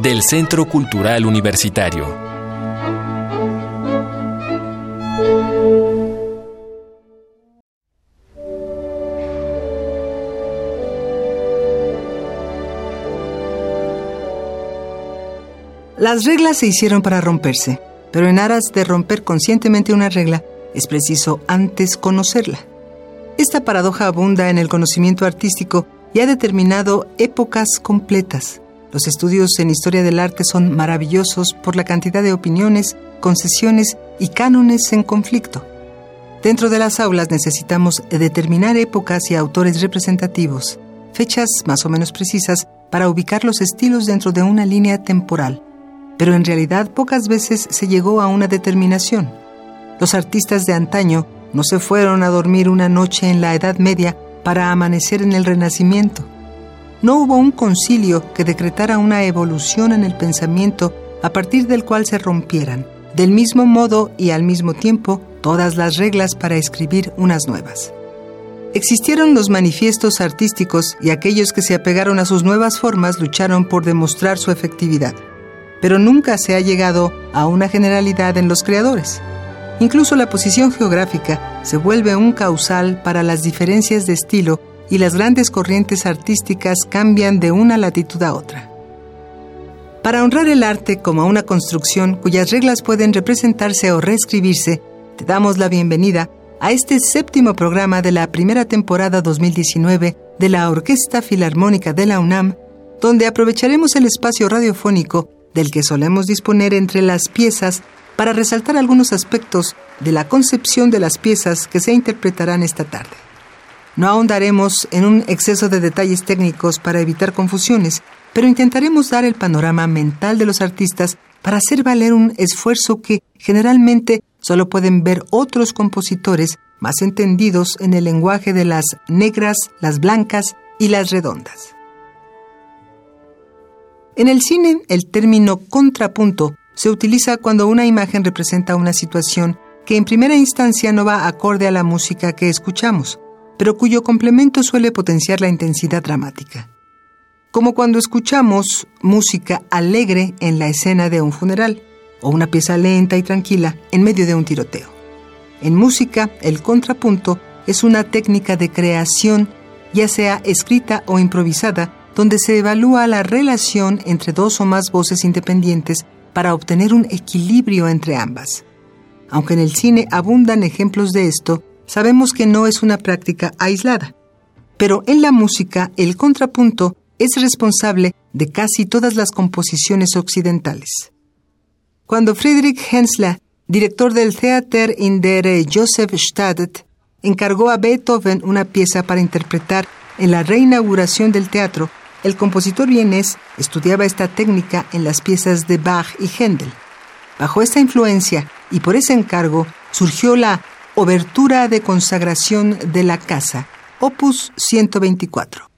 del Centro Cultural Universitario. Las reglas se hicieron para romperse, pero en aras de romper conscientemente una regla, es preciso antes conocerla. Esta paradoja abunda en el conocimiento artístico y ha determinado épocas completas, los estudios en historia del arte son maravillosos por la cantidad de opiniones, concesiones y cánones en conflicto. Dentro de las aulas necesitamos determinar épocas y autores representativos, fechas más o menos precisas para ubicar los estilos dentro de una línea temporal. Pero en realidad pocas veces se llegó a una determinación. Los artistas de antaño no se fueron a dormir una noche en la Edad Media para amanecer en el Renacimiento no hubo un concilio que decretara una evolución en el pensamiento a partir del cual se rompieran, del mismo modo y al mismo tiempo, todas las reglas para escribir unas nuevas. Existieron los manifiestos artísticos y aquellos que se apegaron a sus nuevas formas lucharon por demostrar su efectividad, pero nunca se ha llegado a una generalidad en los creadores. Incluso la posición geográfica se vuelve un causal para las diferencias de estilo y las grandes corrientes artísticas cambian de una latitud a otra. Para honrar el arte como una construcción cuyas reglas pueden representarse o reescribirse, te damos la bienvenida a este séptimo programa de la primera temporada 2019 de la Orquesta Filarmónica de la UNAM, donde aprovecharemos el espacio radiofónico del que solemos disponer entre las piezas para resaltar algunos aspectos de la concepción de las piezas que se interpretarán esta tarde. No ahondaremos en un exceso de detalles técnicos para evitar confusiones, pero intentaremos dar el panorama mental de los artistas para hacer valer un esfuerzo que generalmente solo pueden ver otros compositores más entendidos en el lenguaje de las negras, las blancas y las redondas. En el cine, el término contrapunto se utiliza cuando una imagen representa una situación que en primera instancia no va acorde a la música que escuchamos, pero cuyo complemento suele potenciar la intensidad dramática. Como cuando escuchamos música alegre en la escena de un funeral, o una pieza lenta y tranquila en medio de un tiroteo. En música, el contrapunto es una técnica de creación, ya sea escrita o improvisada, donde se evalúa la relación entre dos o más voces independientes para obtener un equilibrio entre ambas. Aunque en el cine abundan ejemplos de esto, sabemos que no es una práctica aislada. Pero en la música, el contrapunto es responsable de casi todas las composiciones occidentales. Cuando Friedrich Hensler, director del Theater in der Josefstadt, encargó a Beethoven una pieza para interpretar en la reinauguración del teatro, el compositor vienés estudiaba esta técnica en las piezas de Bach y Händel. Bajo esta influencia y por ese encargo surgió la Obertura de consagración de la casa, opus 124.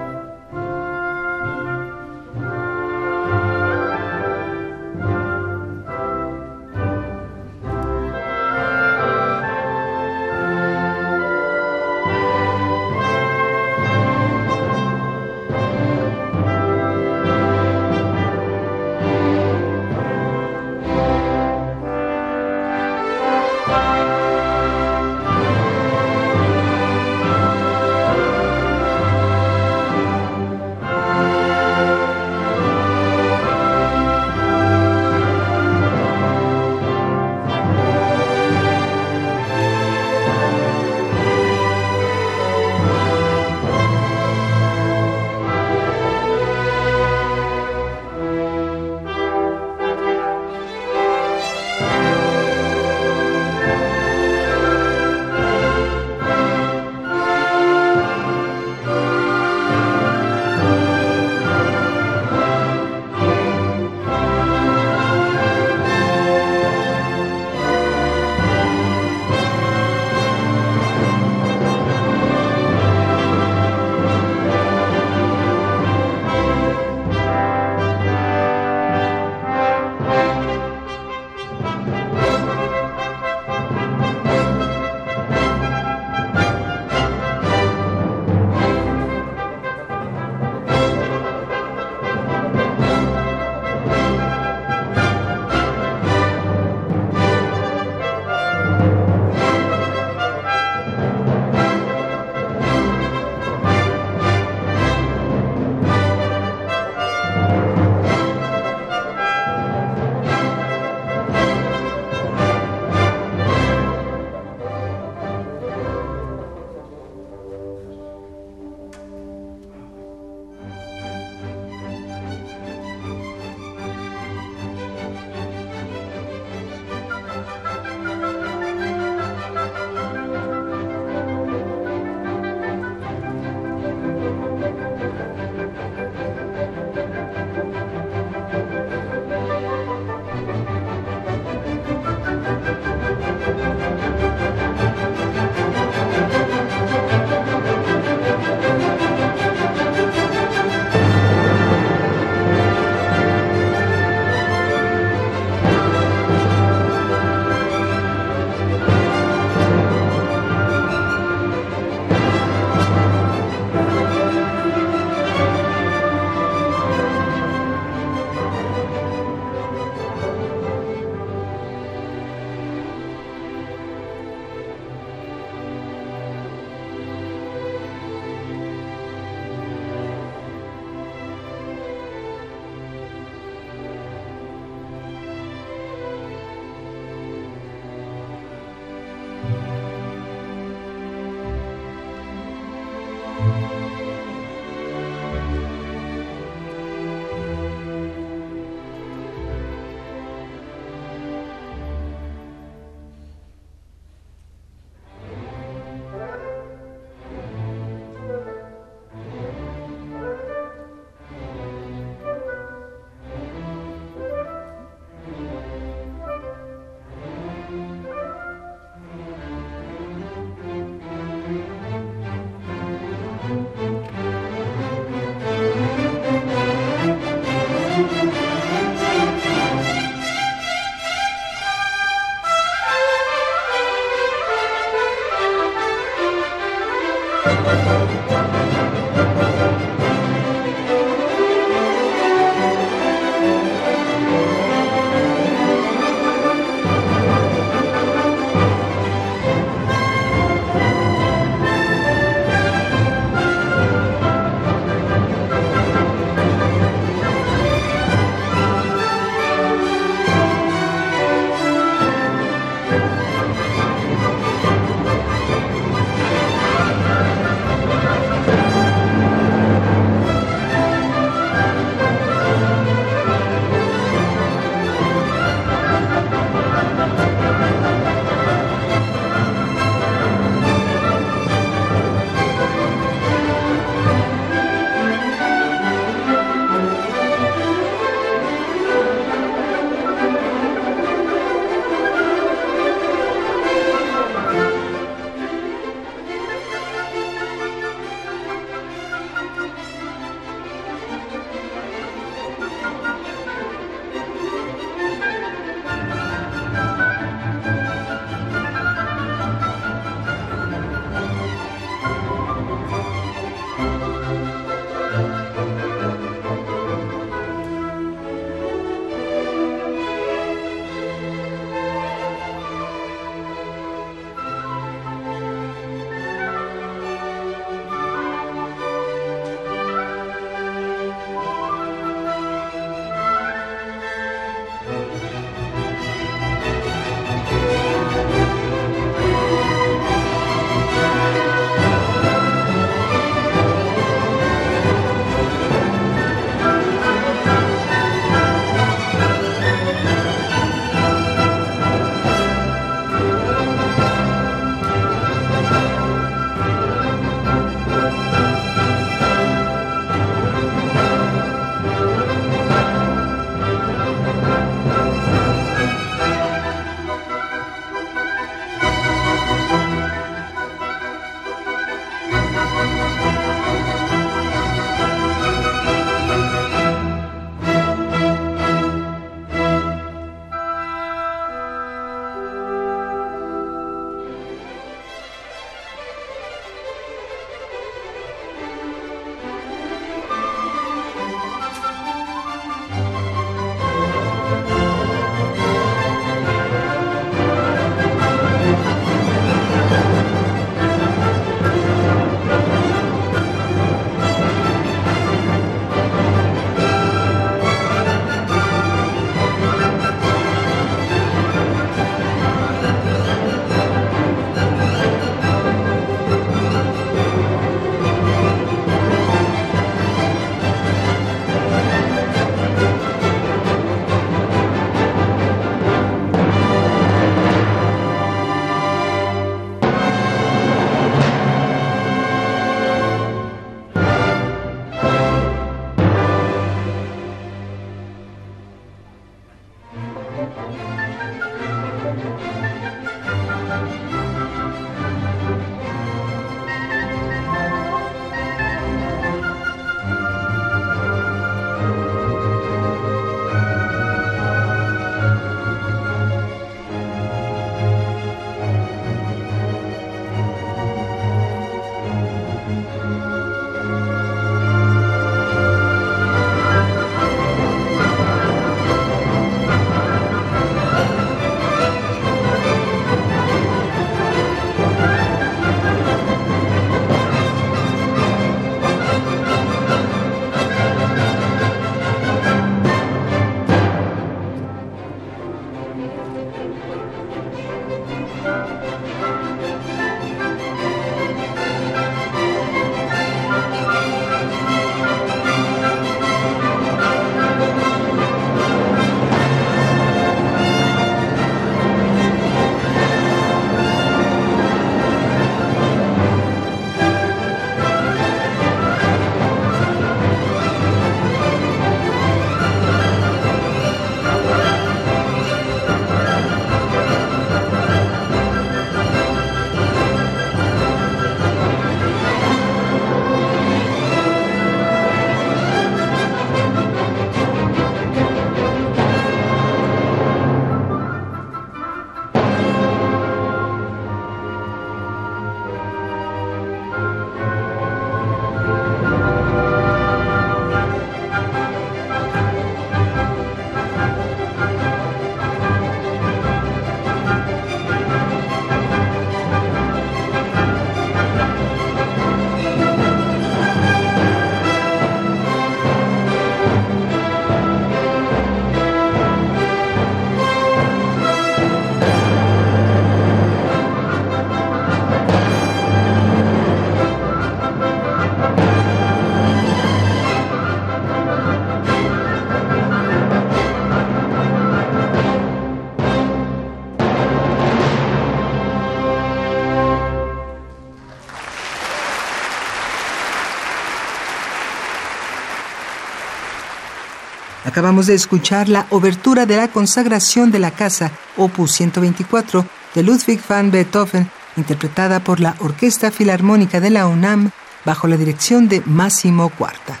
Acabamos de escuchar la obertura de la consagración de la casa, opus 124, de Ludwig van Beethoven, interpretada por la Orquesta Filarmónica de la UNAM bajo la dirección de Máximo Cuarta.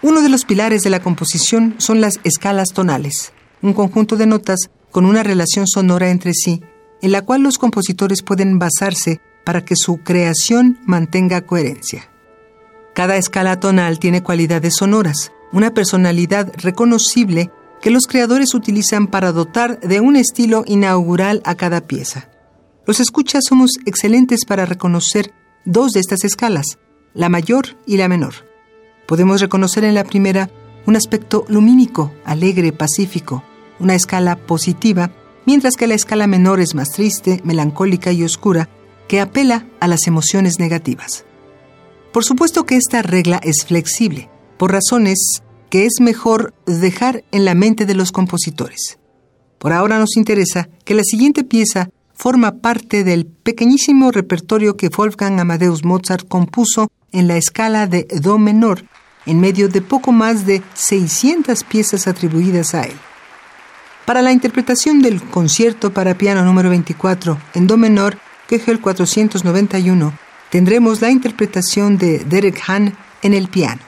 Uno de los pilares de la composición son las escalas tonales, un conjunto de notas con una relación sonora entre sí, en la cual los compositores pueden basarse para que su creación mantenga coherencia. Cada escala tonal tiene cualidades sonoras, una personalidad reconocible que los creadores utilizan para dotar de un estilo inaugural a cada pieza. Los escuchas somos excelentes para reconocer dos de estas escalas, la mayor y la menor. Podemos reconocer en la primera un aspecto lumínico, alegre, pacífico, una escala positiva, mientras que la escala menor es más triste, melancólica y oscura, que apela a las emociones negativas. Por supuesto que esta regla es flexible, por razones que es mejor dejar en la mente de los compositores. Por ahora nos interesa que la siguiente pieza forma parte del pequeñísimo repertorio que Wolfgang Amadeus Mozart compuso en la escala de Do menor, en medio de poco más de 600 piezas atribuidas a él. Para la interpretación del concierto para piano número 24 en Do menor, el 491, tendremos la interpretación de Derek Hahn en el piano.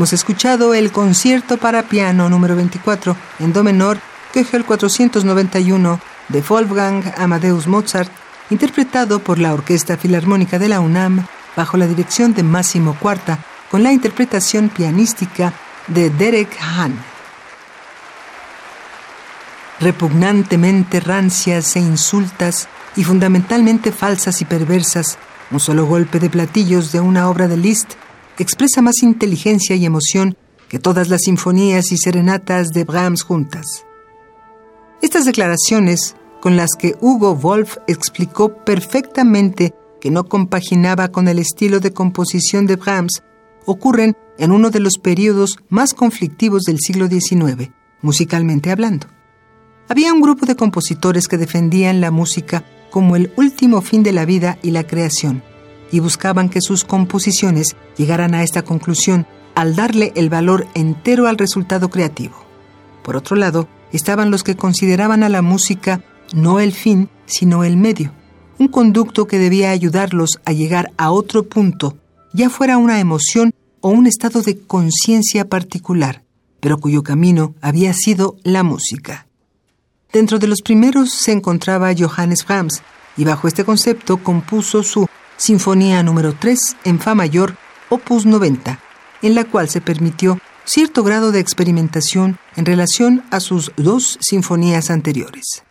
Hemos escuchado el concierto para piano número 24 en do menor, el 491 de Wolfgang Amadeus Mozart, interpretado por la Orquesta Filarmónica de la UNAM bajo la dirección de Máximo Cuarta, con la interpretación pianística de Derek Hahn. Repugnantemente rancias e insultas y fundamentalmente falsas y perversas, un solo golpe de platillos de una obra de Liszt expresa más inteligencia y emoción que todas las sinfonías y serenatas de Brahms juntas. Estas declaraciones, con las que Hugo Wolf explicó perfectamente que no compaginaba con el estilo de composición de Brahms, ocurren en uno de los periodos más conflictivos del siglo XIX, musicalmente hablando. Había un grupo de compositores que defendían la música como el último fin de la vida y la creación, y buscaban que sus composiciones llegaran a esta conclusión al darle el valor entero al resultado creativo. Por otro lado, estaban los que consideraban a la música no el fin, sino el medio, un conducto que debía ayudarlos a llegar a otro punto, ya fuera una emoción o un estado de conciencia particular, pero cuyo camino había sido la música. Dentro de los primeros se encontraba Johannes Brahms, y bajo este concepto compuso su Sinfonía número 3 en Fa mayor, opus 90, en la cual se permitió cierto grado de experimentación en relación a sus dos sinfonías anteriores.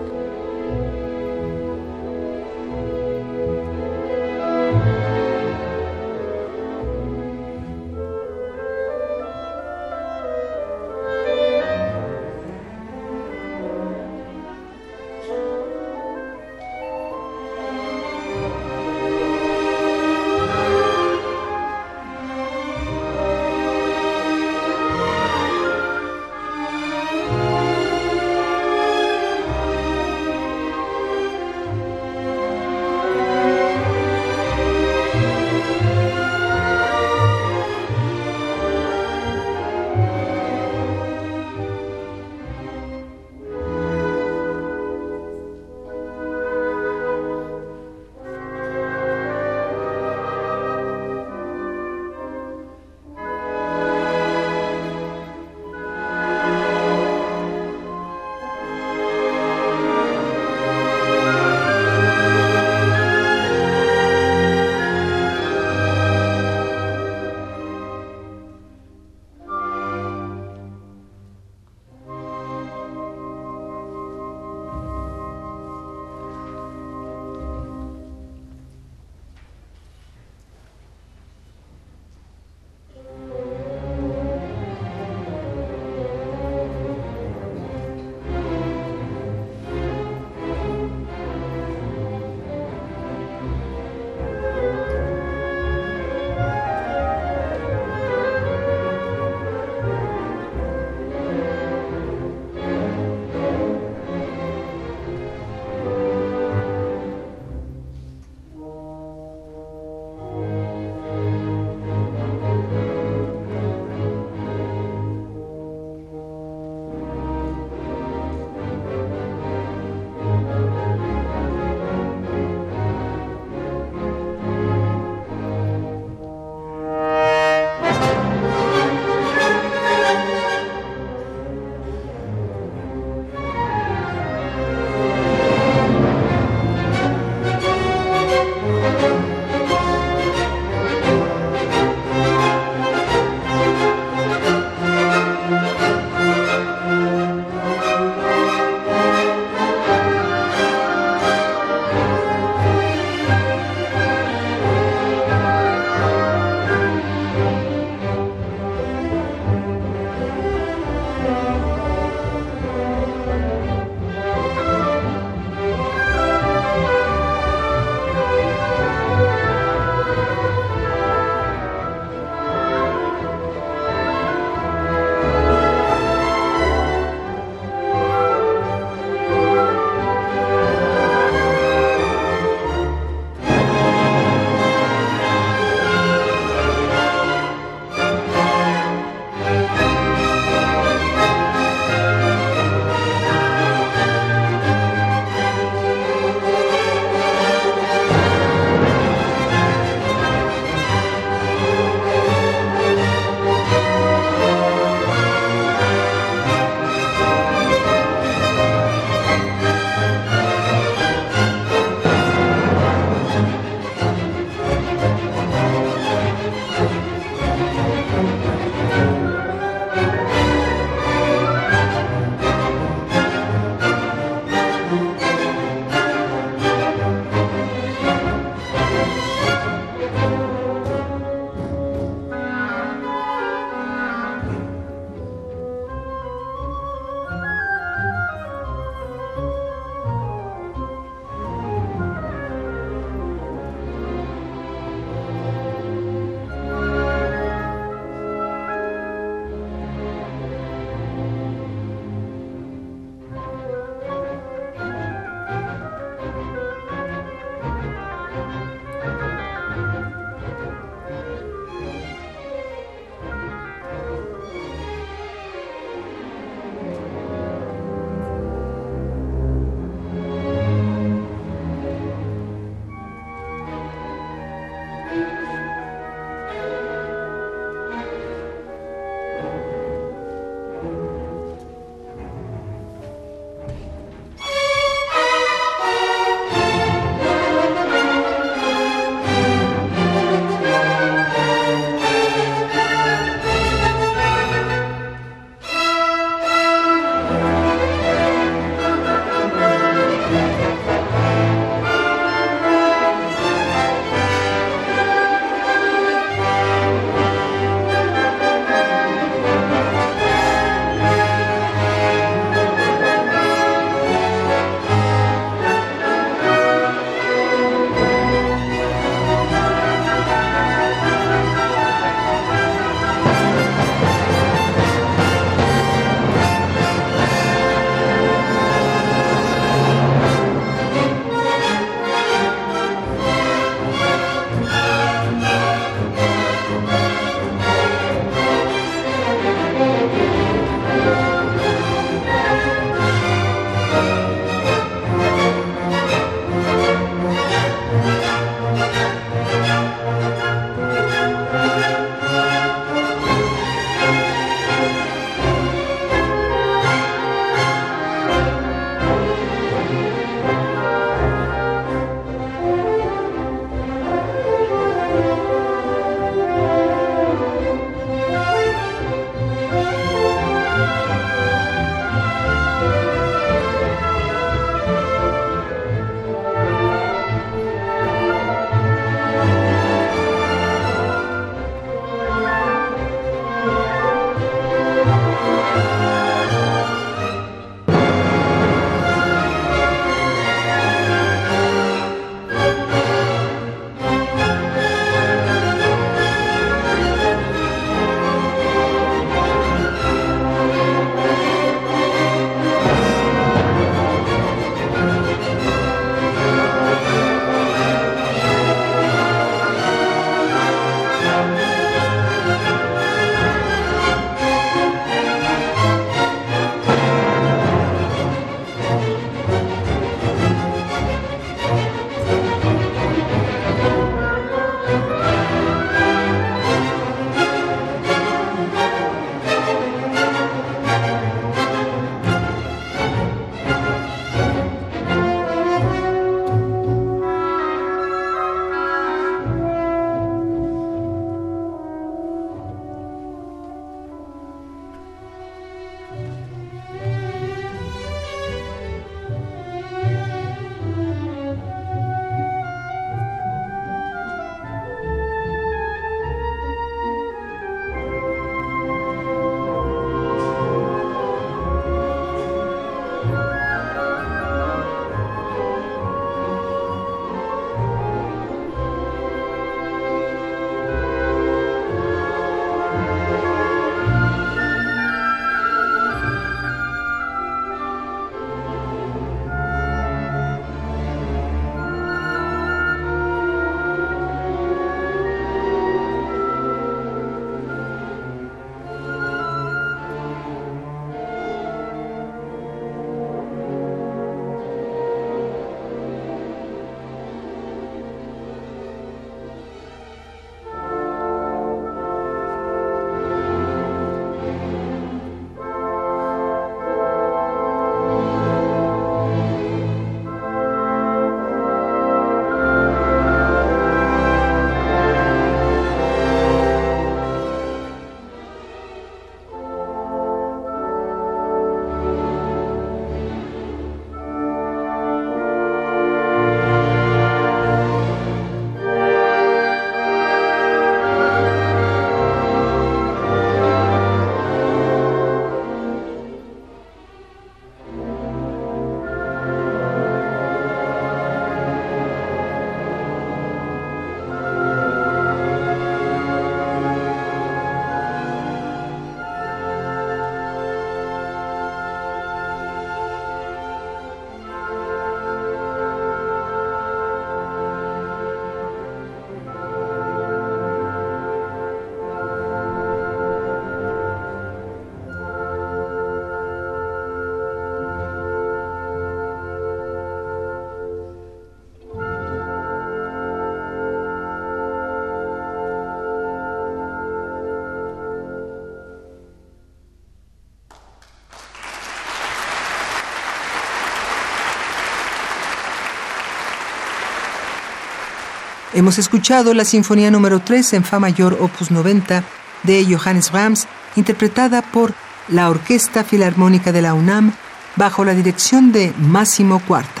Hemos escuchado la Sinfonía número 3 en Fa mayor, opus 90, de Johannes Brahms, interpretada por la Orquesta Filarmónica de la UNAM bajo la dirección de Máximo Cuarta.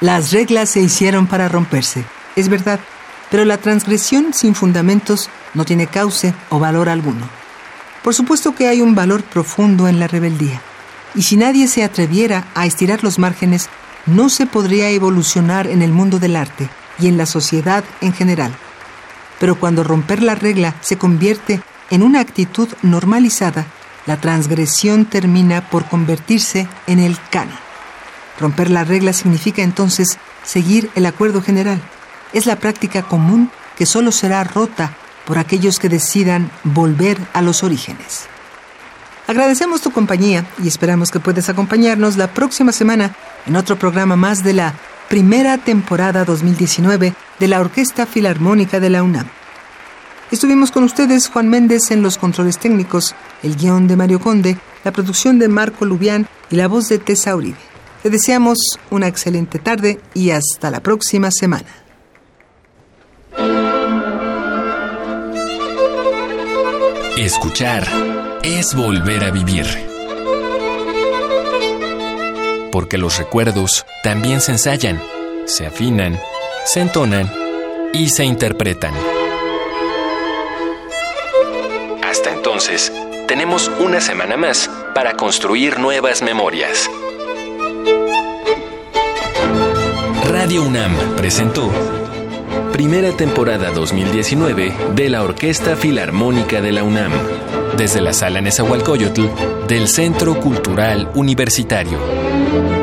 Las reglas se hicieron para romperse, es verdad, pero la transgresión sin fundamentos no tiene cauce o valor alguno. Por supuesto que hay un valor profundo en la rebeldía, y si nadie se atreviera a estirar los márgenes, no se podría evolucionar en el mundo del arte y en la sociedad en general. Pero cuando romper la regla se convierte en una actitud normalizada, la transgresión termina por convertirse en el canon. Romper la regla significa entonces seguir el acuerdo general. Es la práctica común que solo será rota por aquellos que decidan volver a los orígenes. Agradecemos tu compañía y esperamos que puedas acompañarnos la próxima semana en otro programa más de la primera temporada 2019 de la Orquesta Filarmónica de la UNAM. Estuvimos con ustedes Juan Méndez en los controles técnicos, el guion de Mario Conde, la producción de Marco Lubián y la voz de Tessa Uribe. Te deseamos una excelente tarde y hasta la próxima semana. Escuchar es volver a vivir. Porque los recuerdos también se ensayan, se afinan, se entonan y se interpretan. Hasta entonces, tenemos una semana más para construir nuevas memorias. Radio UNAM presentó Primera temporada 2019 de la Orquesta Filarmónica de la UNAM, desde la Sala Nezahualcóyotl del Centro Cultural Universitario.